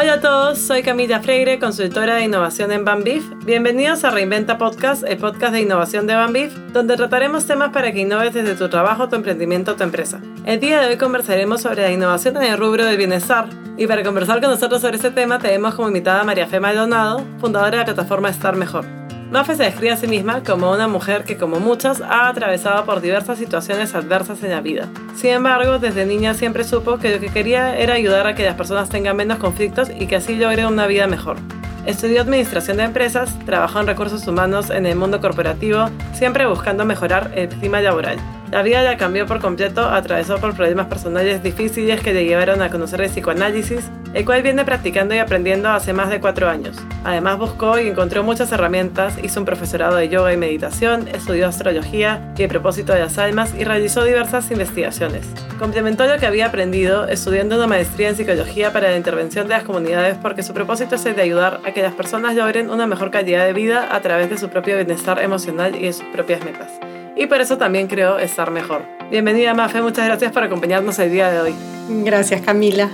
Hola a todos, soy Camila Freire, consultora de innovación en Bambif. Bienvenidos a Reinventa Podcast, el podcast de innovación de Bambif, donde trataremos temas para que innoves desde tu trabajo, tu emprendimiento o tu empresa. El día de hoy conversaremos sobre la innovación en el rubro del bienestar. Y para conversar con nosotros sobre este tema, tenemos como invitada a María Fe Maldonado, fundadora de la plataforma Estar Mejor. Mafe se describe a sí misma como una mujer que, como muchas, ha atravesado por diversas situaciones adversas en la vida. Sin embargo, desde niña siempre supo que lo que quería era ayudar a que las personas tengan menos conflictos y que así logren una vida mejor. Estudió Administración de Empresas, trabajó en recursos humanos en el mundo corporativo, siempre buscando mejorar el clima laboral. La vida la cambió por completo, atravesó por problemas personales difíciles que le llevaron a conocer el psicoanálisis, el cual viene practicando y aprendiendo hace más de cuatro años. Además buscó y encontró muchas herramientas, hizo un profesorado de yoga y meditación, estudió astrología y el propósito de las almas y realizó diversas investigaciones. Complementó lo que había aprendido estudiando una maestría en psicología para la intervención de las comunidades porque su propósito es el de ayudar a que las personas logren una mejor calidad de vida a través de su propio bienestar emocional y de sus propias metas y por eso también creo estar mejor. Bienvenida Mafe, muchas gracias por acompañarnos el día de hoy. Gracias Camila.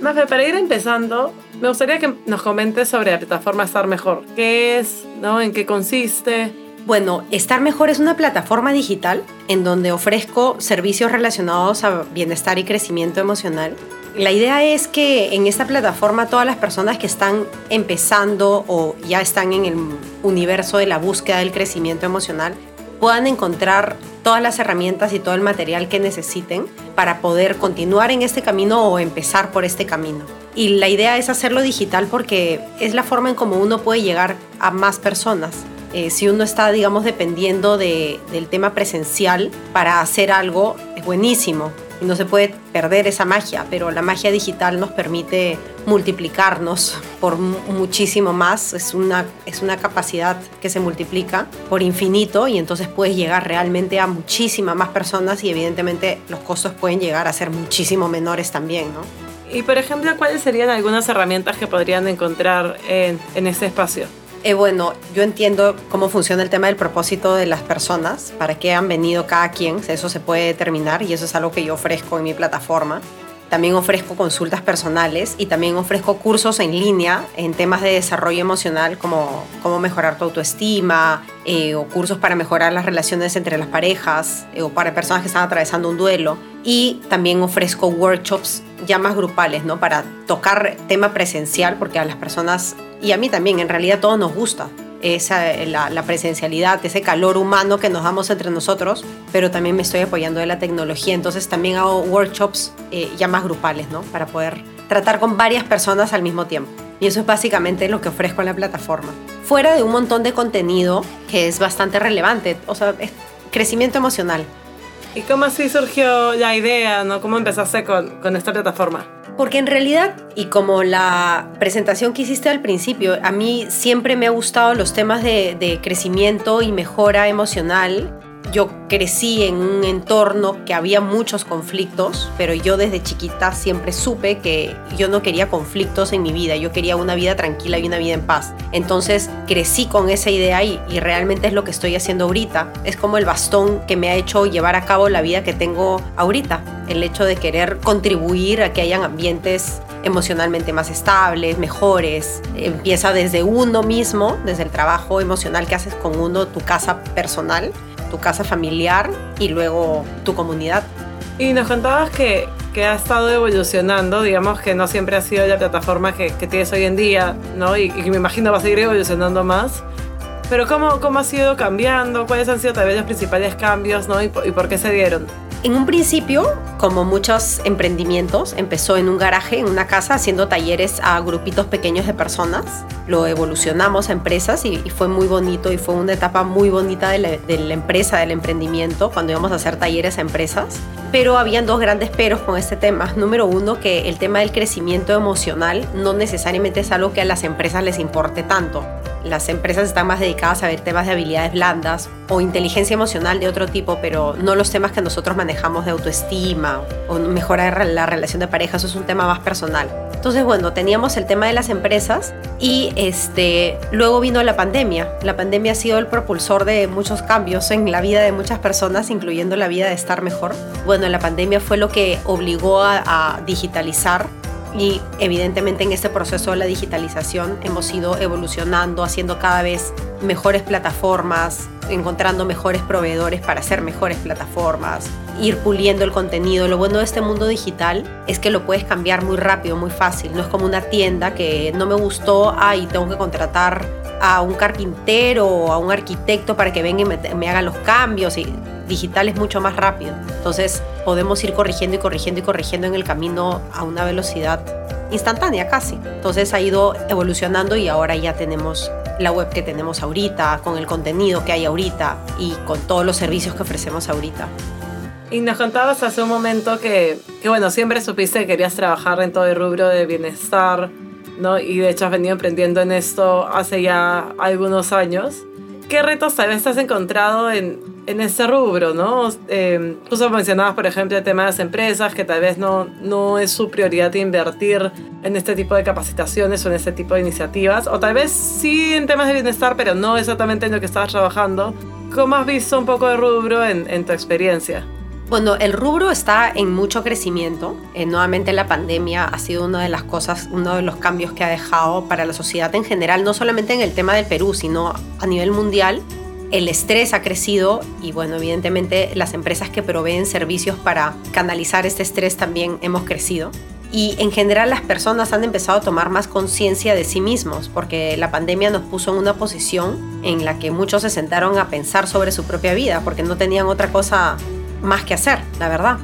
Mafe, para ir empezando, me gustaría que nos comentes sobre la plataforma Estar Mejor. ¿Qué es? ¿no? ¿En qué consiste? Bueno, Estar Mejor es una plataforma digital en donde ofrezco servicios relacionados a bienestar y crecimiento emocional. La idea es que en esta plataforma todas las personas que están empezando o ya están en el universo de la búsqueda del crecimiento emocional puedan encontrar todas las herramientas y todo el material que necesiten para poder continuar en este camino o empezar por este camino. Y la idea es hacerlo digital porque es la forma en cómo uno puede llegar a más personas. Eh, si uno está, digamos, dependiendo del tema presencial para hacer algo, es buenísimo no se puede perder esa magia, pero la magia digital nos permite multiplicarnos por muchísimo más, es una, es una capacidad que se multiplica por infinito y entonces puedes llegar realmente a muchísimas más personas y evidentemente los costos pueden llegar a ser muchísimo menores también, ¿no? Y por ejemplo, ¿cuáles serían algunas herramientas que podrían encontrar en, en este espacio? Eh, bueno, yo entiendo cómo funciona el tema del propósito de las personas, para qué han venido cada quien, eso se puede determinar y eso es algo que yo ofrezco en mi plataforma. También ofrezco consultas personales y también ofrezco cursos en línea en temas de desarrollo emocional como cómo mejorar tu autoestima eh, o cursos para mejorar las relaciones entre las parejas eh, o para personas que están atravesando un duelo. Y también ofrezco workshops ya más grupales, ¿no? Para tocar tema presencial porque a las personas y a mí también, en realidad todo nos gusta. Esa, la, presencialidad, ese calor humano que nos damos entre nosotros, pero también me estoy apoyando de la tecnología, entonces también hago workshops eh, ya más grupales, ¿no? Para poder tratar con varias personas al mismo tiempo. Y eso es básicamente lo que ofrezco en la plataforma. Fuera de un montón de contenido que es bastante relevante, o sea, es crecimiento emocional. ¿Y cómo así surgió la idea, ¿no? ¿Cómo empezaste con, con esta plataforma? Porque en realidad, y como la presentación que hiciste al principio, a mí siempre me ha gustado los temas de, de crecimiento y mejora emocional yo crecí en un entorno que había muchos conflictos, pero yo desde chiquita siempre supe que yo no quería conflictos en mi vida, yo quería una vida tranquila y una vida en paz. Entonces crecí con esa idea y, y realmente es lo que estoy haciendo ahorita. Es como el bastón que me ha hecho llevar a cabo la vida que tengo ahorita. El hecho de querer contribuir a que hayan ambientes emocionalmente más estables, mejores. Empieza desde uno mismo, desde el trabajo emocional que haces con uno, tu casa personal tu casa familiar y luego tu comunidad. Y nos contabas que, que ha estado evolucionando, digamos que no siempre ha sido la plataforma que, que tienes hoy en día, ¿no? Y, que me imagino va a seguir evolucionando más. Pero ¿cómo, ¿cómo ha sido cambiando? ¿Cuáles han sido tal vez los principales cambios, ¿no? ¿Y y por qué se dieron? En un principio, como muchos emprendimientos, empezó en un garaje, en una casa, haciendo talleres a grupitos pequeños de personas. Lo evolucionamos a empresas y, fue muy bonito y fue una etapa muy bonita de la, de la, empresa, del emprendimiento, cuando íbamos a hacer talleres a empresas. Pero habían dos grandes peros con este tema. Número uno, que el tema del crecimiento emocional no necesariamente es algo que a las empresas les importe tanto las empresas están más dedicadas a ver temas de habilidades blandas o inteligencia emocional de otro tipo, pero no los temas que nosotros manejamos de autoestima o mejorar la relación de pareja, eso es un tema más personal. Entonces, bueno, teníamos el tema de las empresas y este, luego vino la pandemia. La pandemia ha sido el propulsor de muchos cambios en la vida de muchas personas, incluyendo la vida de estar mejor. Bueno, la pandemia fue lo que obligó a, a digitalizar y evidentemente en este proceso de la digitalización hemos ido evolucionando, haciendo cada vez mejores plataformas, encontrando mejores proveedores para hacer mejores plataformas, ir puliendo el contenido. Lo bueno de este mundo digital es que lo puedes cambiar muy rápido, muy fácil. No es como una tienda que no me gustó, y tengo que contratar a un carpintero o a un arquitecto para que venga y me, me haga los cambios. Y digital es mucho más rápido. Entonces podemos ir corrigiendo y corrigiendo y corrigiendo en el camino a una velocidad instantánea casi. Entonces ha ido evolucionando y ahora ya tenemos la web que tenemos ahorita, con el contenido que hay ahorita y con todos los servicios que ofrecemos ahorita. Y nos contabas hace un momento que, que bueno, siempre supiste que querías trabajar en todo el rubro de bienestar, ¿no? Y de hecho has venido emprendiendo en esto hace ya algunos años. ¿Qué retos tal vez has encontrado en, en ese rubro, ¿no? Eh, tú mencionabas, por ejemplo, el tema de las empresas, que tal vez no, no es su prioridad invertir en este tipo de capacitaciones o en este tipo de iniciativas, o tal vez sí en temas de bienestar, pero no exactamente en lo que estabas trabajando. ¿Cómo has visto un poco de rubro en, en tu experiencia? Bueno, el rubro está en mucho crecimiento. Eh, nuevamente la pandemia ha sido una de las cosas, uno de los cambios que ha dejado para la sociedad en general, no solamente en el tema del Perú, sino a nivel mundial el estrés ha crecido y bueno, evidentemente las empresas que proveen servicios para canalizar este estrés también hemos crecido. Y en general las personas han empezado a tomar más conciencia de sí mismos, porque la pandemia nos puso en una posición en la que muchos se sentaron a pensar sobre su propia vida, porque no tenían otra cosa más que hacer, la verdad.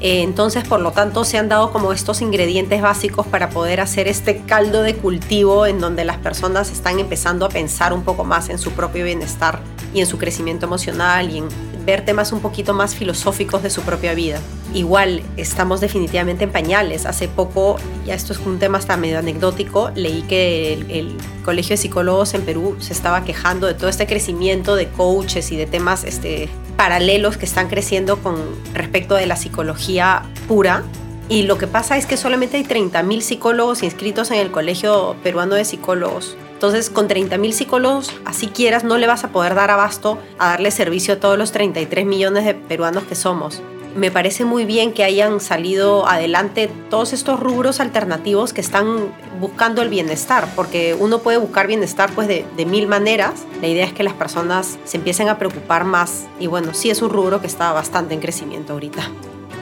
Eh, entonces, por lo tanto, se han dado como estos ingredientes básicos para poder hacer este caldo de cultivo en donde las personas están empezando a pensar un poco más en su propio bienestar y en su crecimiento emocional y en ver temas un poquito más filosóficos de su propia vida. Igual estamos definitivamente en pañales. Hace poco, ya esto es un tema hasta medio anecdótico, leí que el, Colegio de Psicólogos en Perú se estaba quejando de todo este crecimiento de coaches y de temas este, paralelos que están creciendo con respecto de la psicología pura. Y lo que pasa es que solamente hay 30.000 psicólogos inscritos en el Colegio Peruano de Psicólogos. Entonces, con 30.000 psicólogos, así quieras, no le vas a poder dar abasto a darle servicio a todos los 33 millones de peruanos que somos me parece muy bien que hayan salido adelante todos estos rubros alternativos que están buscando el bienestar, porque uno puede buscar bienestar pues de, mil maneras. La idea es que las personas se empiecen a preocupar más y bueno, sí es un rubro que está bastante en crecimiento ahorita.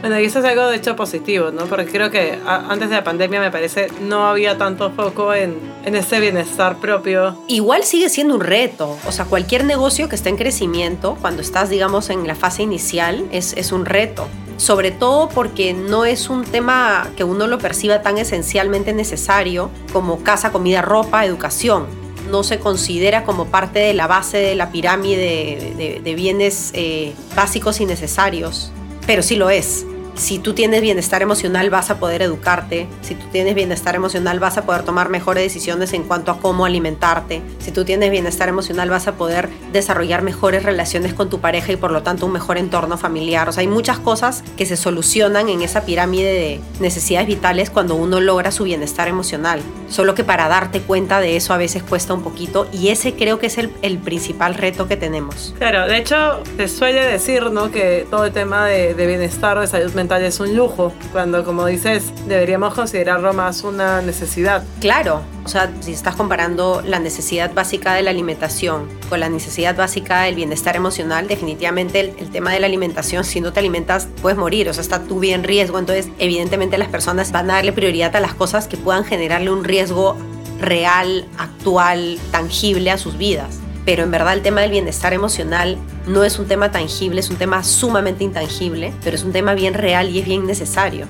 Bueno, y eso es algo de hecho positivo, ¿no? Porque creo que antes de la pandemia me parece no había tanto foco en, en ese bienestar propio. Igual sigue siendo un reto, o sea, cualquier negocio que esté en crecimiento, cuando estás, digamos, en la fase inicial, es, es un reto sobre todo porque no es un tema que uno lo perciba tan esencialmente necesario como casa, comida, ropa, educación. No se considera como parte de la base de la pirámide de, bienes eh, básicos y necesarios, pero sí lo es si tú tienes bienestar emocional vas a poder educarte, si tú tienes bienestar emocional vas a poder tomar mejores decisiones en cuanto a cómo alimentarte, si tú tienes bienestar emocional vas a poder desarrollar mejores relaciones con tu pareja y por lo tanto un mejor entorno familiar. O sea, hay muchas cosas que se solucionan en esa pirámide de necesidades vitales cuando uno logra su bienestar emocional. Solo que para darte cuenta de eso a veces cuesta un poquito y ese creo que es el, principal reto que tenemos. Claro, de hecho se suele decir ¿no? que todo el tema de, de bienestar, de salud mental, es un lujo, cuando como dices, deberíamos considerarlo más una necesidad. Claro, o sea, si estás comparando la necesidad básica de la alimentación con la necesidad básica del bienestar emocional, definitivamente el, tema de la alimentación, si no te alimentas, puedes morir, o sea, está tu vida en riesgo, entonces evidentemente las personas van a darle prioridad a las cosas que puedan generarle un riesgo real, actual, tangible a sus vidas. Pero en verdad el tema del bienestar emocional no es un tema tangible, es un tema sumamente intangible, pero es un tema bien real y es bien necesario.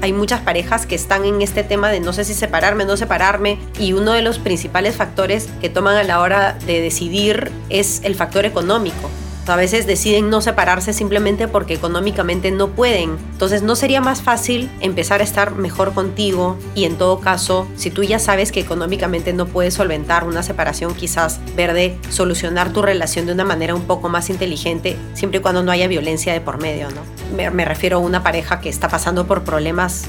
Hay muchas parejas que están en este tema de no sé si separarme, no separarme, y uno de los principales factores que toman a la hora de decidir es el factor económico. A veces deciden no separarse simplemente porque económicamente no pueden. Entonces, ¿no sería más fácil empezar a estar mejor contigo? Y en todo caso, si tú ya sabes que económicamente no puedes solventar una separación, quizás ver de solucionar tu relación de una manera un poco más inteligente, siempre y cuando no haya violencia de por medio, ¿no? Me, me refiero a una pareja que está pasando por problemas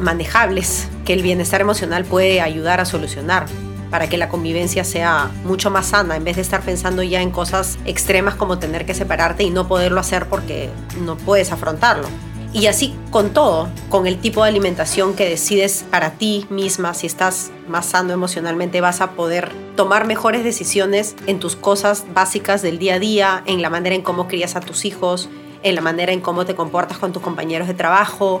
manejables, que el bienestar emocional puede ayudar a solucionar para que la convivencia sea mucho más sana, en vez de estar pensando ya en cosas extremas como tener que separarte y no poderlo hacer porque no puedes afrontarlo. Y así con todo, con el tipo de alimentación que decides para ti misma, si estás más sano emocionalmente, vas a poder tomar mejores decisiones en tus cosas básicas del día a día, en la manera en cómo crías a tus hijos, en la manera en cómo te comportas con tus compañeros de trabajo,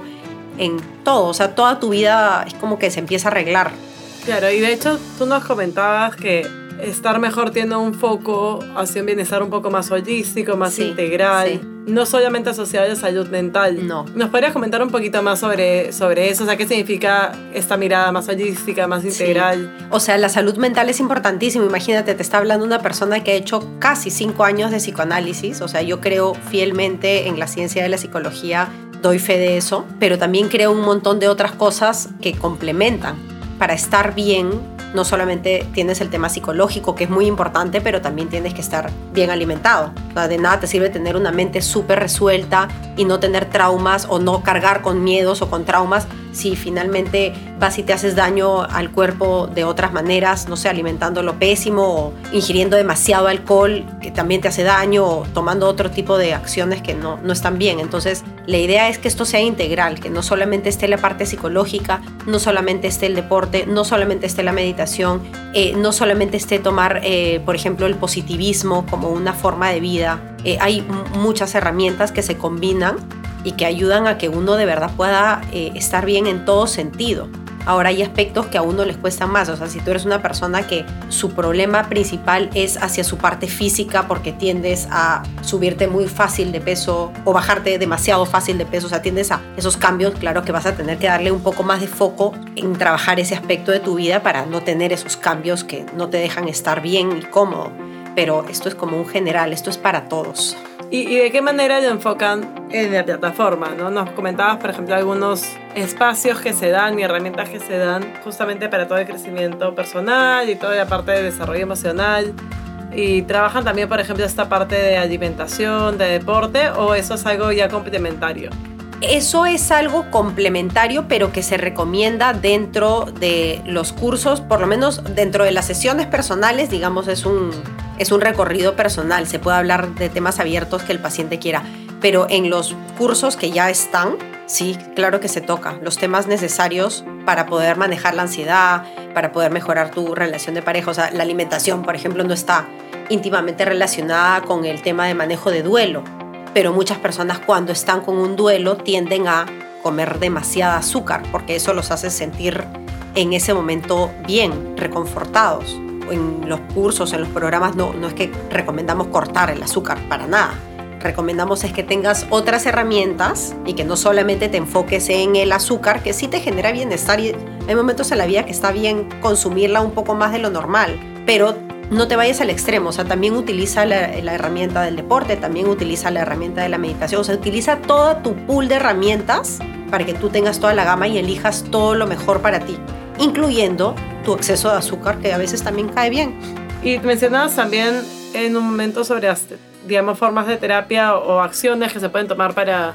en todo. O sea, toda tu vida es como que se empieza a arreglar Claro, y de hecho tú nos comentabas que estar mejor tiene un foco hacia un bienestar un poco más holístico, más integral, no solamente asociado a la salud mental. No. ¿Nos podrías comentar un poquito más sobre, sobre eso? O sea, ¿qué significa esta mirada más holística, más integral? O sea, la salud mental es importantísimo. Imagínate, te está hablando una persona que ha hecho casi cinco años de psicoanálisis. O sea, yo creo fielmente en la ciencia de la psicología, doy fe de eso, pero también creo un montón de otras cosas que complementan para estar bien, no solamente tienes el tema psicológico, que es muy importante, pero también tienes que estar bien alimentado. de nada te sirve tener una mente súper resuelta y no tener traumas o no cargar con miedos o con traumas si finalmente vas y te haces daño al cuerpo de otras maneras, no sé, alimentándolo pésimo o ingiriendo demasiado alcohol que también te hace daño o tomando otro tipo de acciones que no, no están bien. Entonces, la idea es que esto sea integral, que no solamente esté la parte psicológica, no solamente esté el deporte, no solamente esté la meditación, eh, no solamente esté tomar, eh, por ejemplo, el positivismo como una forma de vida. Eh, hay muchas herramientas que se combinan y que ayudan a que uno de verdad pueda eh, estar bien en todo sentido. Ahora hay aspectos que a uno les cuestan más, o sea, si tú eres una persona que su problema principal es hacia su parte física porque tiendes a subirte muy fácil de peso o bajarte demasiado fácil de peso, o sea, tiendes a esos cambios, claro que vas a tener que darle un poco más de foco en trabajar ese aspecto de tu vida para no tener esos cambios que no te dejan estar bien y cómodo. Pero esto es como un general, esto es para todos. ¿Y, de qué manera lo enfocan en la plataforma? ¿no? Nos comentabas, por ejemplo, algunos espacios que se dan y herramientas que se dan justamente para todo el crecimiento personal y toda la parte de desarrollo emocional. ¿Y trabajan también, por ejemplo, esta parte de alimentación, de deporte, o eso es algo ya complementario? Eso es algo complementario, pero que se recomienda dentro de los cursos, por lo menos dentro de las sesiones personales, digamos, es un, es un recorrido personal, se puede hablar de temas abiertos que el paciente quiera, pero en los cursos que ya están, sí, claro que se toca los temas necesarios para poder manejar la ansiedad, para poder mejorar tu relación de pareja, o sea, la alimentación, por ejemplo, no está íntimamente relacionada con el tema de manejo de duelo, pero muchas personas cuando están con un duelo tienden a comer demasiada azúcar porque eso los hace sentir en ese momento bien, reconfortados en los cursos, en los programas, no, no es que recomendamos cortar el azúcar, para nada. Recomendamos es que tengas otras herramientas y que no solamente te enfoques en el azúcar, que sí te genera bienestar y hay momentos en la vida que está bien consumirla un poco más de lo normal, pero no te vayas al extremo, o sea, también utiliza la, herramienta del deporte, también utiliza la herramienta de la meditación, o sea, utiliza todo tu pool de herramientas para que tú tengas toda la gama y elijas todo lo mejor para ti incluyendo tu exceso de azúcar, que a veces también cae bien. Y mencionabas también en un momento sobre, digamos, formas de terapia o, acciones que se pueden tomar para,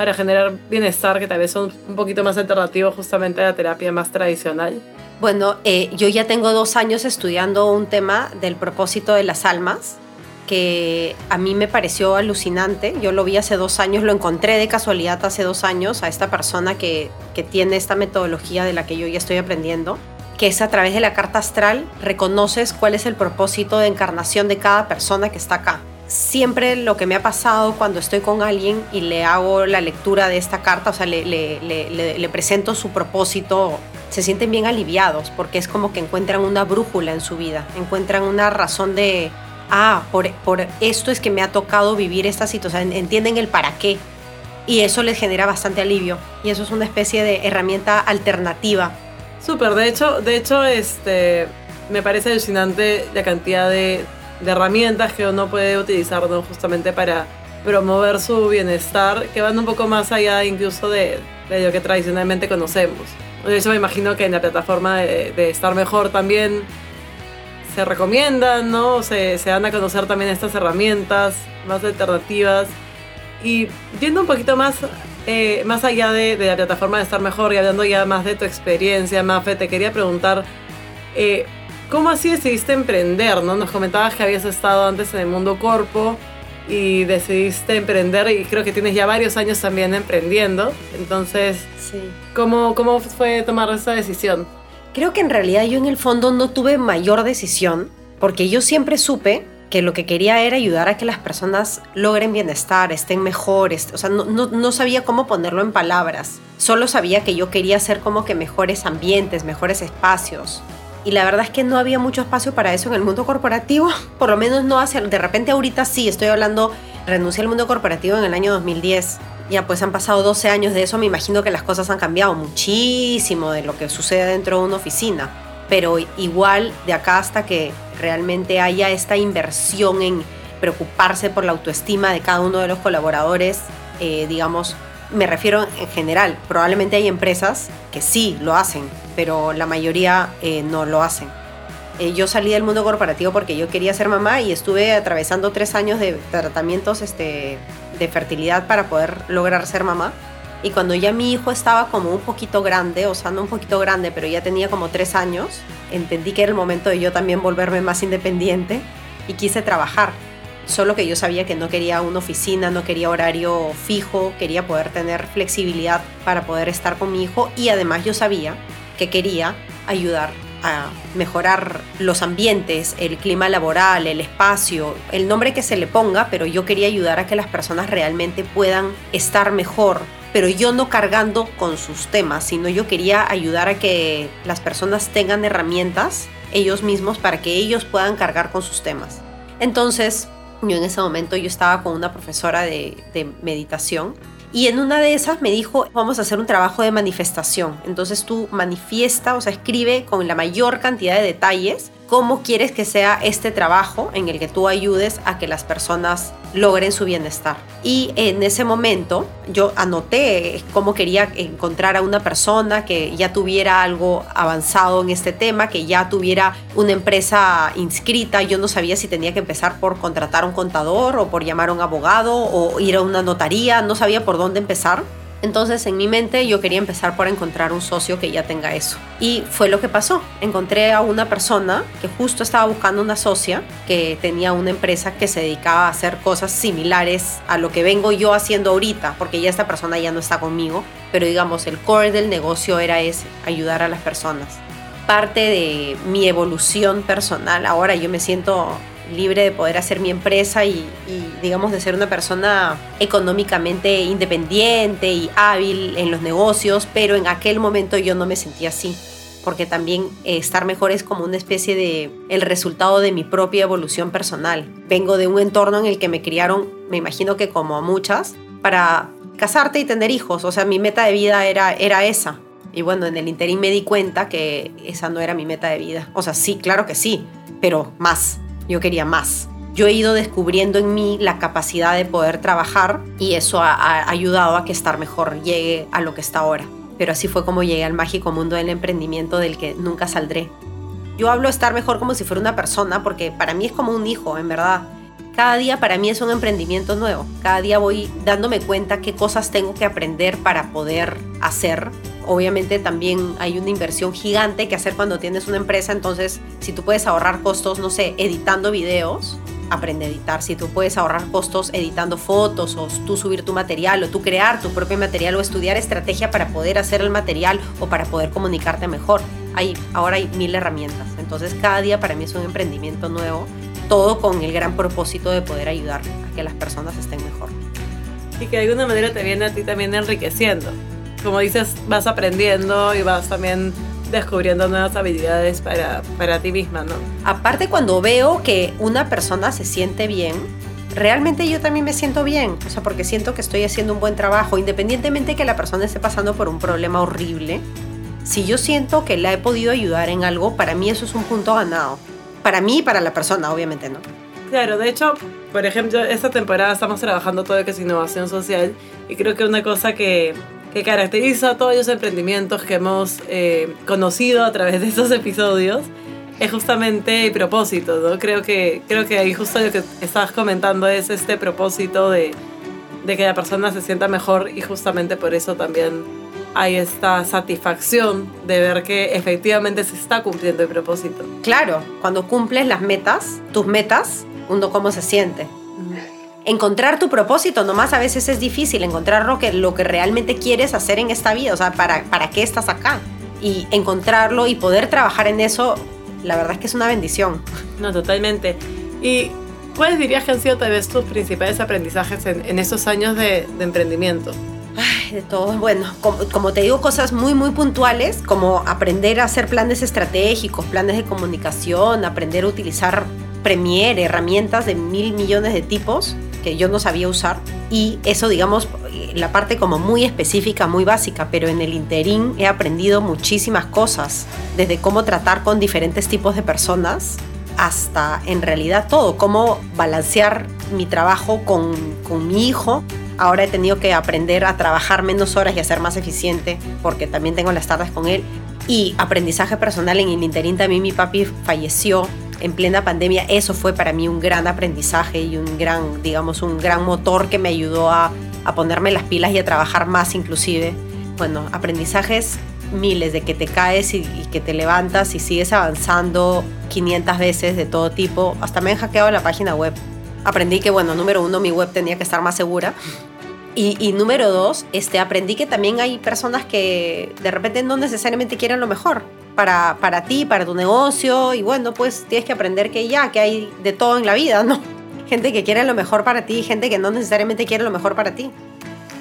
para generar bienestar, que tal vez son un poquito más alternativos justamente a la terapia más tradicional. Bueno, eh, yo ya tengo dos años estudiando un tema del propósito de las almas que a mí me pareció alucinante. Yo lo vi hace dos años, lo encontré de casualidad hace dos años a esta persona que, que tiene esta metodología de la que yo ya estoy aprendiendo, que es a través de la carta astral reconoces cuál es el propósito de encarnación de cada persona que está acá. Siempre lo que me ha pasado cuando estoy con alguien y le hago la lectura de esta carta, o sea, le, presento su propósito, se sienten bien aliviados porque es como que encuentran una brújula en su vida, encuentran una razón de, ah, por, por esto es que me ha tocado vivir esta situación, entienden el para qué. Y eso les genera bastante alivio. Y eso es una especie de herramienta alternativa. Súper, de hecho, de hecho, este, me parece alucinante la cantidad de, de herramientas que uno puede utilizar ¿no? justamente para promover su bienestar, que van un poco más allá incluso de, de lo que tradicionalmente conocemos. De hecho, me imagino que en la plataforma de, de Estar Mejor también se recomiendan, ¿no? Se, se dan a conocer también estas herramientas más alternativas. Y viendo un poquito más, eh, más allá de, de, la plataforma de Estar Mejor y hablando ya más de tu experiencia, Mafe, te quería preguntar, eh, ¿cómo así decidiste emprender? ¿no? Nos comentabas que habías estado antes en el mundo corpo y decidiste emprender y creo que tienes ya varios años también emprendiendo. Entonces, sí. ¿cómo, ¿cómo fue tomar esa decisión? Creo que en realidad yo en el fondo no tuve mayor decisión porque yo siempre supe que lo que quería era ayudar a que las personas logren bienestar, estén mejores. O sea, no, no, no, sabía cómo ponerlo en palabras. Solo sabía que yo quería hacer como que mejores ambientes, mejores espacios. Y la verdad es que no había mucho espacio para eso en el mundo corporativo. Por lo menos no hace... De repente ahorita sí, estoy hablando, renuncié al mundo corporativo en el año 2010. Ya pues han pasado 12 años de eso, me imagino que las cosas han cambiado muchísimo de lo que sucede dentro de una oficina. Pero igual de acá hasta que realmente haya esta inversión en preocuparse por la autoestima de cada uno de los colaboradores, eh, digamos, me refiero en general, probablemente hay empresas que sí lo hacen, pero la mayoría eh, no lo hacen. Eh, yo salí del mundo corporativo porque yo quería ser mamá y estuve atravesando tres años de tratamientos este, de fertilidad para poder lograr ser mamá. Y cuando ya mi hijo estaba como un poquito grande, o sea, no un poquito grande, pero ya tenía como tres años, entendí que era el momento de yo también volverme más independiente y quise trabajar. Solo que yo sabía que no quería una oficina, no quería horario fijo, quería poder tener flexibilidad para poder estar con mi hijo y además yo sabía que quería ayudar a mejorar los ambientes, el clima laboral, el espacio, el nombre que se le ponga, pero yo quería ayudar a que las personas realmente puedan estar mejor, pero yo no cargando con sus temas, sino yo quería ayudar a que las personas tengan herramientas ellos mismos para que ellos puedan cargar con sus temas. Entonces, yo en ese momento yo estaba con una profesora de, de meditación y en una de esas me dijo, vamos a hacer un trabajo de manifestación. Entonces tú manifiesta, o sea, escribe con la mayor cantidad de detalles cómo quieres que sea este trabajo en el que tú ayudes a que las personas logren su bienestar. Y en ese momento yo anoté cómo quería encontrar a una persona que ya tuviera algo avanzado en este tema, que ya tuviera una empresa inscrita. Yo no sabía si tenía que empezar por contratar a un contador o por llamar a un abogado o ir a una notaría, no sabía por dónde empezar. Entonces en mi mente yo quería empezar por encontrar un socio que ya tenga eso. Y fue lo que pasó. Encontré a una persona que justo estaba buscando una socia que tenía una empresa que se dedicaba a hacer cosas similares a lo que vengo yo haciendo ahorita, porque ya esta persona ya no está conmigo, pero digamos el core del negocio era ese, ayudar a las personas. Parte de mi evolución personal, ahora yo me siento libre de poder hacer mi empresa y, digamos de ser una persona económicamente independiente y hábil en los negocios, pero en aquel momento yo no me sentía así, porque también eh, estar mejor es como una especie de el resultado de mi propia evolución personal. Vengo de un entorno en el que me criaron, me imagino que como a muchas, para casarte y tener hijos, o sea, mi meta de vida era, era esa. Y bueno, en el interín me di cuenta que esa no era mi meta de vida. O sea, sí, claro que sí, pero más yo quería más. Yo he ido descubriendo en mí la capacidad de poder trabajar y eso ha, ayudado a que estar mejor llegue a lo que está ahora. Pero así fue como llegué al mágico mundo del emprendimiento del que nunca saldré. Yo hablo de estar mejor como si fuera una persona porque para mí es como un hijo, en verdad. Cada día para mí es un emprendimiento nuevo. Cada día voy dándome cuenta qué cosas tengo que aprender para poder hacer obviamente también hay una inversión gigante que hacer cuando tienes una empresa, entonces si tú puedes ahorrar costos, no sé, editando videos, aprende a editar. Si tú puedes ahorrar costos editando fotos o tú subir tu material o tú crear tu propio material o estudiar estrategia para poder hacer el material o para poder comunicarte mejor. Hay, ahora hay mil herramientas. Entonces cada día para mí es un emprendimiento nuevo, todo con el gran propósito de poder ayudar a que las personas estén mejor. Y que de alguna manera te viene a ti también enriqueciendo como dices, vas aprendiendo y vas también descubriendo nuevas habilidades para, para ti misma, ¿no? Aparte cuando veo que una persona se siente bien, realmente yo también me siento bien, o sea, porque siento que estoy haciendo un buen trabajo, independientemente que la persona esté pasando por un problema horrible. Si yo siento que la he podido ayudar en algo, para mí eso es un punto ganado. Para mí y para la persona, obviamente, ¿no? Claro, de hecho, por ejemplo, esta temporada estamos trabajando todo lo que es innovación social y creo que una cosa que, que caracteriza a todos los emprendimientos que hemos eh, conocido a través de estos episodios es justamente el propósito, ¿no? Creo que, creo que ahí justo lo que estabas comentando es este propósito de, de que la persona se sienta mejor y justamente por eso también hay esta satisfacción de ver que efectivamente se está cumpliendo el propósito. Claro, cuando cumples las metas, tus metas, uno cómo se siente. Encontrar tu propósito nomás a veces es difícil, encontrar lo que, lo que realmente quieres hacer en esta vida, o sea, para, para qué estás acá. Y encontrarlo y poder trabajar en eso, la verdad es que es una bendición. No, totalmente. ¿Y cuáles dirías que han sido tal vez tus principales aprendizajes en, en estos años de, de emprendimiento? Ay, de todo. Bueno, como, como, te digo, cosas muy, muy puntuales, como aprender a hacer planes estratégicos, planes de comunicación, aprender a utilizar Premiere, herramientas de mil millones de tipos que yo no sabía usar. Y eso, digamos, la parte como muy específica, muy básica, pero en el interín he aprendido muchísimas cosas, desde cómo tratar con diferentes tipos de personas hasta en realidad todo, cómo balancear mi trabajo con, con mi hijo. Ahora he tenido que aprender a trabajar menos horas y a ser más eficiente porque también tengo las tardes con él. Y aprendizaje personal en el interín también mi papi falleció en plena pandemia, eso fue para mí un gran aprendizaje y un gran, digamos, un gran motor que me ayudó a, a ponerme las pilas y a trabajar más inclusive. Bueno, aprendizajes miles de que te caes y, que te levantas y sigues avanzando 500 veces de todo tipo. Hasta me han hackeado la página web. Aprendí que, bueno, número uno, mi web tenía que estar más segura. Y, y, número dos, este, aprendí que también hay personas que de repente no necesariamente quieren lo mejor para, para ti, para tu negocio. Y bueno, pues tienes que aprender que ya, que hay de todo en la vida, ¿no? Gente que quiere lo mejor para ti, gente que no necesariamente quiere lo mejor para ti.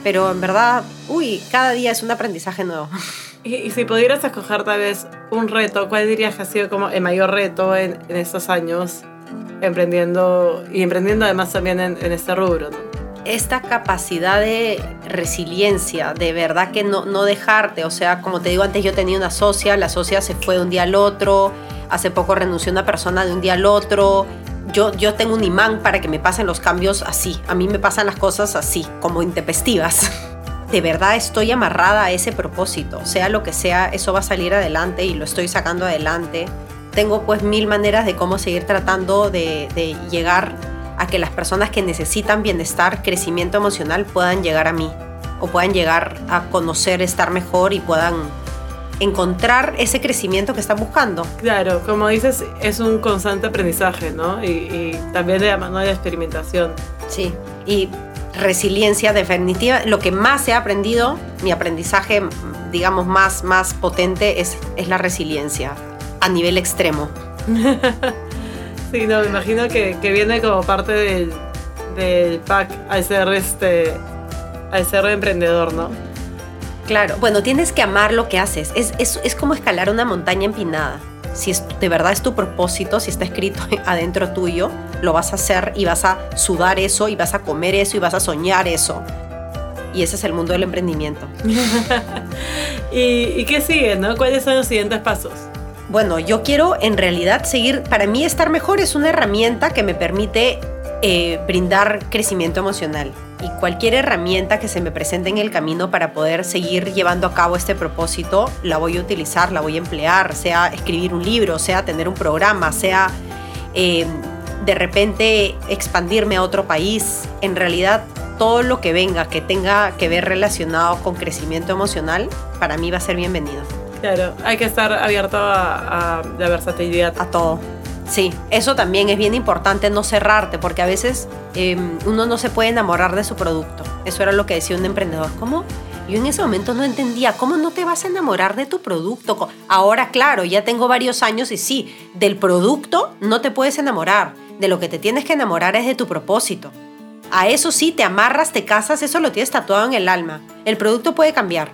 Pero en verdad, uy, cada día es un aprendizaje nuevo. Y, si pudieras escoger tal vez un reto, ¿cuál dirías que ha sido como el mayor reto en, en estos años emprendiendo y emprendiendo además también en, en este rubro? ¿no? Esta capacidad de resiliencia, de verdad que no, no dejarte, o sea, como te digo antes, yo tenía una socia, la socia se fue de un día al otro, hace poco renunció una persona de un día al otro, yo, yo tengo un imán para que me pasen los cambios así, a mí me pasan las cosas así, como intempestivas. De verdad estoy amarrada a ese propósito, sea lo que sea, eso va a salir adelante y lo estoy sacando adelante. Tengo pues mil maneras de cómo seguir tratando de, de llegar a que las personas que necesitan bienestar, crecimiento emocional puedan llegar a mí o puedan llegar a conocer, estar mejor y puedan encontrar ese crecimiento que están buscando. Claro, como dices, es un constante aprendizaje, ¿no? Y, y también de la mano de la experimentación. Sí, y resiliencia definitiva. Lo que más he aprendido, mi aprendizaje, digamos, más, más potente es, es la resiliencia a nivel extremo. Sí, no, me imagino que, que viene como parte del, del pack al ser, este, al ser emprendedor, ¿no? Claro, bueno, tienes que amar lo que haces. Es, es, es como escalar una montaña empinada. Si es, de verdad es tu propósito, si está escrito adentro tuyo, lo vas a hacer y vas a sudar eso y vas a comer eso y vas a soñar eso. Y ese es el mundo del emprendimiento. ¿Y, ¿Y qué sigue, no? ¿Cuáles son los siguientes pasos? Bueno, yo quiero en realidad seguir, para mí estar mejor es una herramienta que me permite eh, brindar crecimiento emocional. Y cualquier herramienta que se me presente en el camino para poder seguir llevando a cabo este propósito, la voy a utilizar, la voy a emplear, sea escribir un libro, sea tener un programa, sea eh, de repente expandirme a otro país. En realidad, todo lo que venga que tenga que ver relacionado con crecimiento emocional, para mí va a ser bienvenido. Claro, hay que estar abierto a, a la versatilidad. A todo. Sí, eso también es bien importante, no cerrarte, porque a veces eh, uno no se puede enamorar de su producto. Eso era lo que decía un emprendedor. ¿Cómo? Yo en ese momento no entendía, ¿cómo no te vas a enamorar de tu producto? Ahora, claro, ya tengo varios años y sí, del producto no te puedes enamorar. De lo que te tienes que enamorar es de tu propósito. A eso sí, te amarras, te casas, eso lo tienes tatuado en el alma. El producto puede cambiar,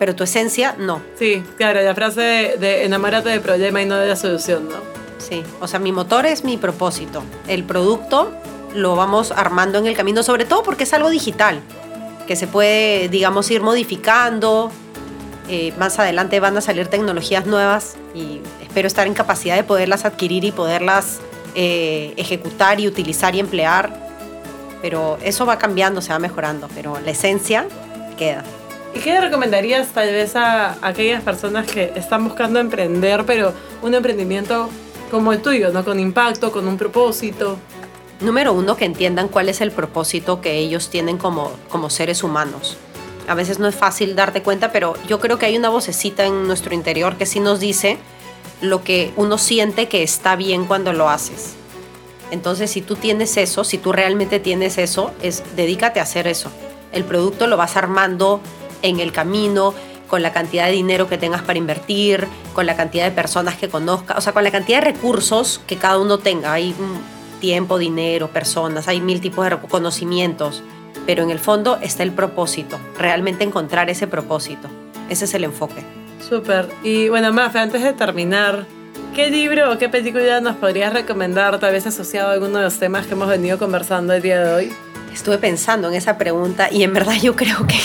pero tu esencia no. Sí, claro, la frase de, de enamórate del problema y no de la solución, ¿no? Sí, o sea, mi motor es mi propósito. El producto lo vamos armando en el camino, sobre todo porque es algo digital, que se puede, digamos, ir modificando. Eh, más adelante van a salir tecnologías nuevas y espero estar en capacidad de poderlas adquirir y poderlas eh, ejecutar y utilizar y emplear. Pero eso va cambiando, se va mejorando, pero la esencia queda. ¿Y qué recomendarías tal vez a aquellas personas que están buscando emprender, pero un emprendimiento como el tuyo, ¿no? Con impacto, con un propósito. Número uno, que entiendan cuál es el propósito que ellos tienen como, como seres humanos. A veces no es fácil darte cuenta, pero yo creo que hay una vocecita en nuestro interior que sí nos dice lo que uno siente que está bien cuando lo haces. Entonces, si tú tienes eso, si tú realmente tienes eso, es dedícate a hacer eso. El producto lo vas armando en el camino, con la cantidad de dinero que tengas para invertir, con la cantidad de personas que conozcas, o sea, con la cantidad de recursos que cada uno tenga. Hay tiempo, dinero, personas, hay mil tipos de conocimientos, pero en el fondo está el propósito, realmente encontrar ese propósito. Ese es el enfoque. Súper. Y bueno, Mafe, antes de terminar, ¿qué libro o qué película nos podrías recomendar, tal vez asociado a alguno de los temas que hemos venido conversando el día de hoy? Estuve pensando en esa pregunta y en verdad yo creo que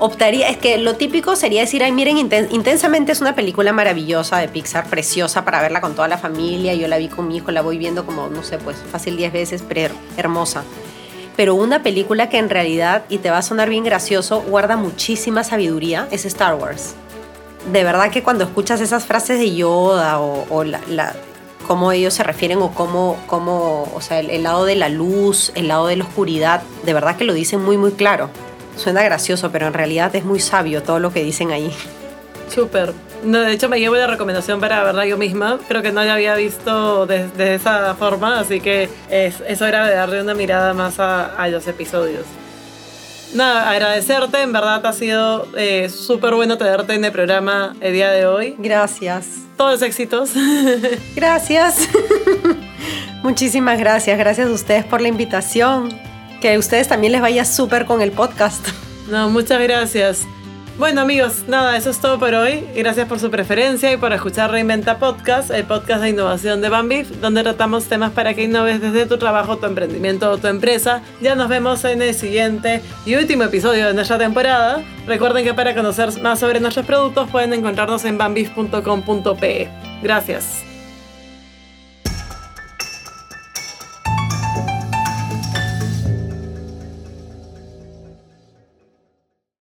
optaría, es que lo típico sería decir, ay, miren, Intensamente es una película maravillosa de Pixar, preciosa para verla con toda la familia, yo la vi con mi hijo, la voy viendo como, no sé, pues fácil 10 veces, pero hermosa. Pero una película que en realidad, y te va a sonar bien gracioso, guarda muchísima sabiduría, es Star Wars. De verdad que cuando escuchas esas frases de Yoda o, la, cómo ellos se refieren o cómo, cómo o sea, el, lado de la luz, el lado de la oscuridad, de verdad que lo dicen muy, muy claro. Suena gracioso, pero en realidad es muy sabio todo lo que dicen ahí. Súper. No, de hecho, me llevo la recomendación para verla yo misma. Creo que no la había visto de, esa forma, así que es, es, hora de darle una mirada más a, los episodios. Nada, agradecerte, en verdad ha sido eh, súper bueno tenerte en el programa el día de hoy. Gracias. Todos éxitos. Gracias. Muchísimas gracias. Gracias a ustedes por la invitación. Que ustedes también les vaya súper con el podcast. No, muchas gracias. Bueno amigos, nada, eso es todo por hoy. Gracias por su preferencia y por escuchar Reinventa Podcast, el podcast de innovación de Bambif, donde tratamos temas para que innoves desde tu trabajo, tu emprendimiento o tu empresa. Ya nos vemos en el siguiente y último episodio de nuestra temporada. Recuerden que para conocer más sobre nuestros productos pueden encontrarnos en bambif.com.pe. Gracias.